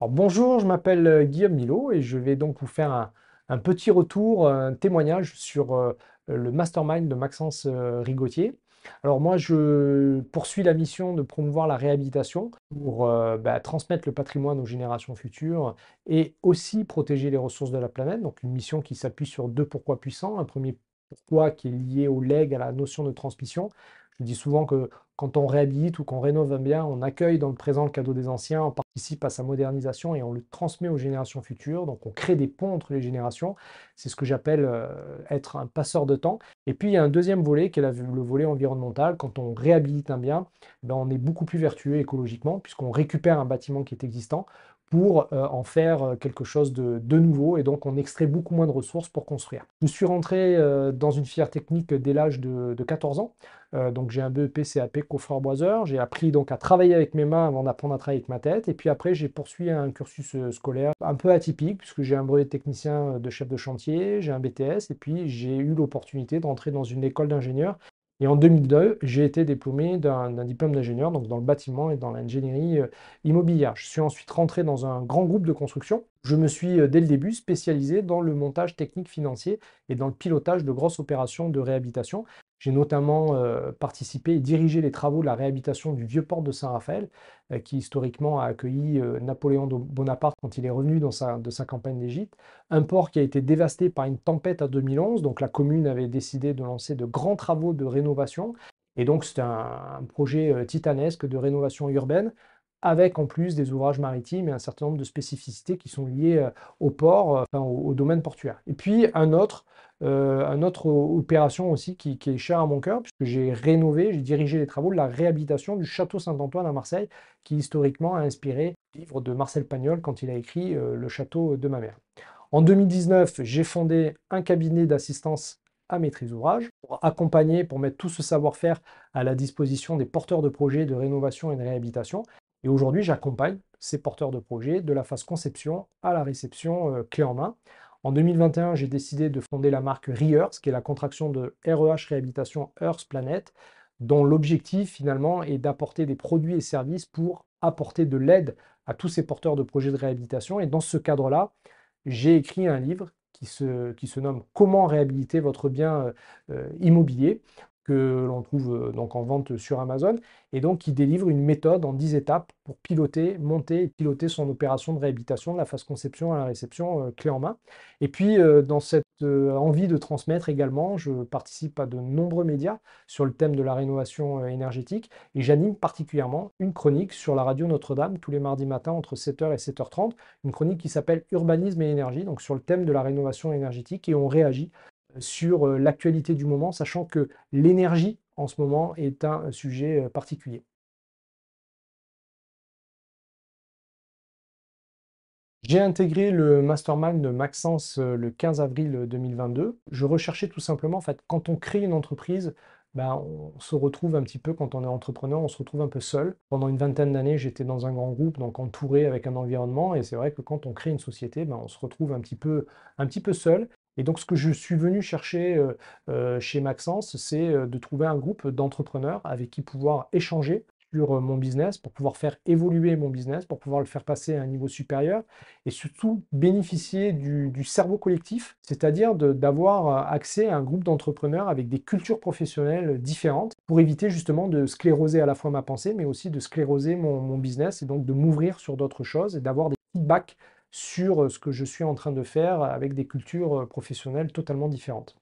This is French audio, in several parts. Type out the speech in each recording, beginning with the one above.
Bonjour, je m'appelle euh, Guillaume Milo et je vais donc vous faire un, petit retour, un témoignage sur euh, le mastermind de Maxence euh, Rigotier. Alors moi, je poursuis la mission de promouvoir la réhabilitation pour euh, bah, transmettre le patrimoine aux générations futures et aussi protéger les ressources de la planète. Donc une mission qui s'appuie sur deux pourquoi puissants. Un premier pourquoi qui est lié au leg, à la notion de transmission. Je dis souvent que quand on réhabilite ou qu'on rénove un bien, on accueille dans le présent le cadeau des anciens, on participe à sa modernisation et on le transmet aux générations futures. Donc on crée des ponts entre les générations. C'est ce que j'appelle euh, être un passeur de temps. Et puis il y a un deuxième volet qui est le volet environnemental. Quand on réhabilite un bien, ben, on est beaucoup plus vertueux écologiquement puisqu'on récupère un bâtiment qui est existant pour euh, en faire euh, quelque chose de, nouveau et donc on extrait beaucoup moins de ressources pour construire. Je suis rentré dans une filière technique dès l'âge de, 14 ans, donc j'ai un BEP CAP coffreur-boiseur, j'ai appris donc à travailler avec mes mains avant d'apprendre à travailler avec ma tête et puis après j'ai poursuivi un cursus scolaire un peu atypique puisque j'ai un brevet technicien de chef de chantier, j'ai un BTS et puis j'ai eu l'opportunité de rentrer dans une école d'ingénieur et en 2002, j'ai été diplômé d'un diplôme d'ingénieur, donc dans le bâtiment et dans l'ingénierie euh, immobilière. Je suis ensuite rentré dans un grand groupe de construction. Je me suis euh, dès le début spécialisé dans le montage technique financier et dans le pilotage de grosses opérations de réhabilitation. J'ai notamment euh, participé et dirigé les travaux de la réhabilitation du vieux port de Saint-Raphaël, euh, qui historiquement a accueilli euh, Napoléon Bonaparte quand il est revenu de sa campagne d'Égypte. Un port qui a été dévasté par une tempête en 2011, donc la commune avait décidé de lancer de grands travaux de rénovation. Et donc c'est un, projet titanesque de rénovation urbaine avec en plus des ouvrages maritimes et un certain nombre de spécificités qui sont liées au port, au, domaine portuaire. Et puis un autre euh, une autre opération aussi qui, est chère à mon cœur, puisque j'ai rénové, j'ai dirigé les travaux de la réhabilitation du château Saint-Antoine à Marseille, qui historiquement a inspiré le livre de Marcel Pagnol quand il a écrit euh, Le château de ma mère. En 2019, j'ai fondé un cabinet d'assistance à maîtrise ouvrage pour accompagner, pour mettre tout ce savoir-faire à la disposition des porteurs de projets de rénovation et de réhabilitation. Et aujourd'hui, j'accompagne ces porteurs de projets de la phase conception à la réception euh, clé en main. En 2021, j'ai décidé de fonder la marque ReEarth, qui est la contraction de REH Réhabilitation Earth Planet, dont l'objectif finalement est d'apporter des produits et services pour apporter de l'aide à tous ces porteurs de projets de réhabilitation. Et dans ce cadre-là, j'ai écrit un livre qui se, nomme Comment réhabiliter votre bien euh, euh, immobilier que l'on trouve euh, donc en vente sur Amazon, et donc qui délivre une méthode en 10 étapes pour piloter, monter et piloter son opération de réhabilitation de la phase conception à la réception euh, clé en main. Et puis euh, dans cette envie de transmettre également, je participe à de nombreux médias sur le thème de la rénovation énergétique, et j'anime particulièrement une chronique sur la radio Notre-Dame tous les mardis matins entre 7h et 7h30, une chronique qui s'appelle Urbanisme et énergie, donc sur le thème de la rénovation énergétique, et on réagit sur euh, l'actualité du moment, sachant que l'énergie en ce moment est un sujet euh, particulier. J'ai intégré le mastermind de Maxence euh, le 15 avril 2022. Je recherchais tout simplement, en fait, quand on crée une entreprise, ben, on se retrouve un petit peu, quand on est entrepreneur, on se retrouve un peu seul. Pendant une vingtaine d'années, j'étais dans un grand groupe, donc entouré avec un environnement, et c'est vrai que quand on crée une société, ben, on se retrouve un petit peu, un petit peu seul. Et donc, ce que je suis venu chercher euh, euh, chez Maxence, c'est euh, de trouver un groupe d'entrepreneurs avec qui pouvoir échanger sur mon business, pour pouvoir faire évoluer mon business, pour pouvoir le faire passer à un niveau supérieur, et surtout bénéficier du, cerveau collectif, c'est-à-dire d'avoir accès à un groupe d'entrepreneurs avec des cultures professionnelles différentes, pour éviter justement de scléroser à la fois ma pensée, mais aussi de scléroser mon, mon business, et donc de m'ouvrir sur d'autres choses, et d'avoir des feedbacks sur ce que je suis en train de faire avec des cultures professionnelles totalement différentes.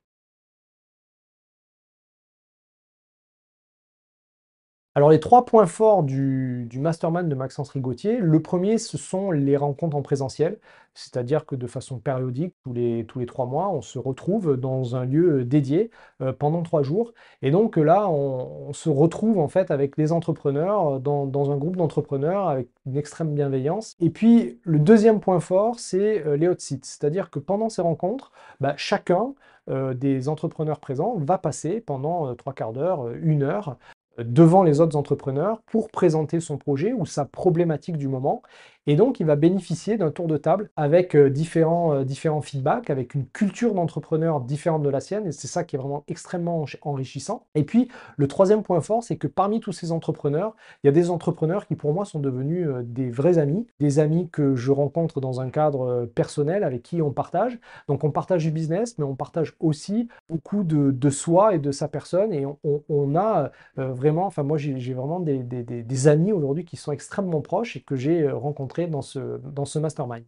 Alors les trois points forts du, mastermind de Maxence Rigotier, le premier, ce sont les rencontres en présentiel, c'est-à-dire que de façon périodique, tous les, trois mois, on se retrouve dans un lieu dédié euh, pendant trois jours. Et donc là, on, se retrouve en fait avec les entrepreneurs, dans, un groupe d'entrepreneurs avec une extrême bienveillance. Et puis le deuxième point fort, c'est euh, les hot sites, c'est-à-dire que pendant ces rencontres, bah, chacun euh, des entrepreneurs présents va passer pendant trois quarts d'heure, une heure, devant les autres entrepreneurs pour présenter son projet ou sa problématique du moment. Et donc, il va bénéficier d'un tour de table avec euh, différents, euh, différents feedbacks, avec une culture d'entrepreneur différente de la sienne. Et c'est ça qui est vraiment extrêmement enrichissant. Et puis, le troisième point fort, c'est que parmi tous ces entrepreneurs, il y a des entrepreneurs qui, pour moi, sont devenus euh, des vrais amis, des amis que je rencontre dans un cadre personnel avec qui on partage. Donc, on partage du business, mais on partage aussi beaucoup de, soi et de sa personne. Et on, a vraiment, enfin, moi, j'ai vraiment des, des amis aujourd'hui qui sont extrêmement proches et que j'ai rencontrés dans ce, dans ce mastermind.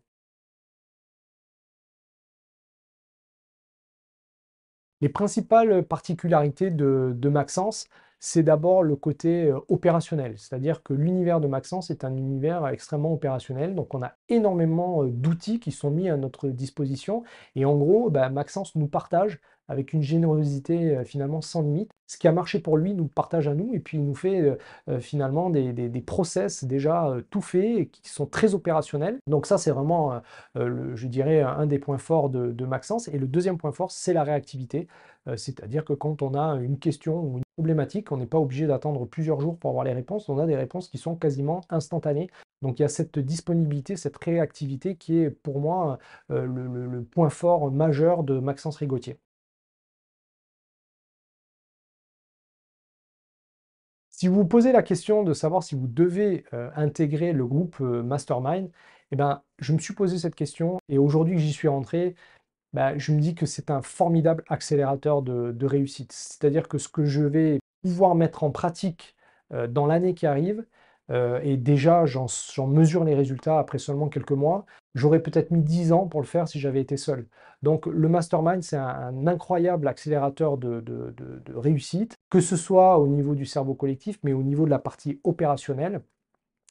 Les principales particularités de, de Maxence, c'est d'abord le côté euh, opérationnel, c'est-à-dire que l'univers de Maxence est un univers extrêmement opérationnel, donc on a énormément euh, d'outils qui sont mis à notre disposition, et en gros, bah, Maxence nous partage avec une générosité euh, finalement sans limite. Ce qui a marché pour lui nous partage à nous et puis il nous fait finalement des, process déjà tout faits et qui sont très opérationnels. Donc ça c'est vraiment, je dirais, un des points forts de, de Maxence. Et le deuxième point fort, c'est la réactivité. C'est-à-dire que quand on a une question ou une on n'est pas obligé d'attendre plusieurs jours pour avoir les réponses. On a des réponses qui sont quasiment instantanées. Donc il y a cette disponibilité, cette réactivité qui est pour moi le point fort majeur de Maxence Rigotier. Si vous vous posez la question de savoir si vous devez euh, intégrer le groupe euh, Mastermind, eh ben, je me suis posé cette question et aujourd'hui que j'y suis rentré, bah, je me dis que c'est un formidable accélérateur de, réussite. C'est-à-dire que ce que je vais pouvoir mettre en pratique euh, dans l'année qui arrive, et déjà j'en mesure les résultats après seulement quelques mois, J'aurais peut-être mis 10 ans pour le faire si j'avais été seul. Donc le mastermind, c'est un, incroyable accélérateur de, réussite, que ce soit au niveau du cerveau collectif, mais au niveau de la partie opérationnelle.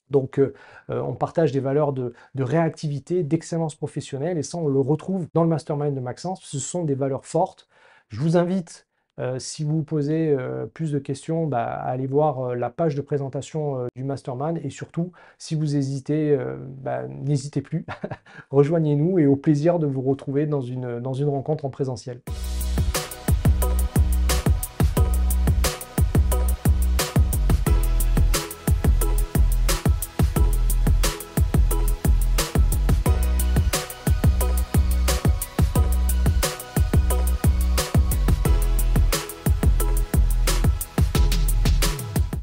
Donc euh, euh, on partage des valeurs de, réactivité, d'excellence professionnelle, et ça on le retrouve dans le mastermind de Maxence. Ce sont des valeurs fortes. Je vous invite euh, si vous posez plus de questions, bah, allez voir euh, la page de présentation du Mastermind et surtout, si vous hésitez, bah, n'hésitez plus, rejoignez-nous et au plaisir de vous retrouver dans une rencontre en présentiel.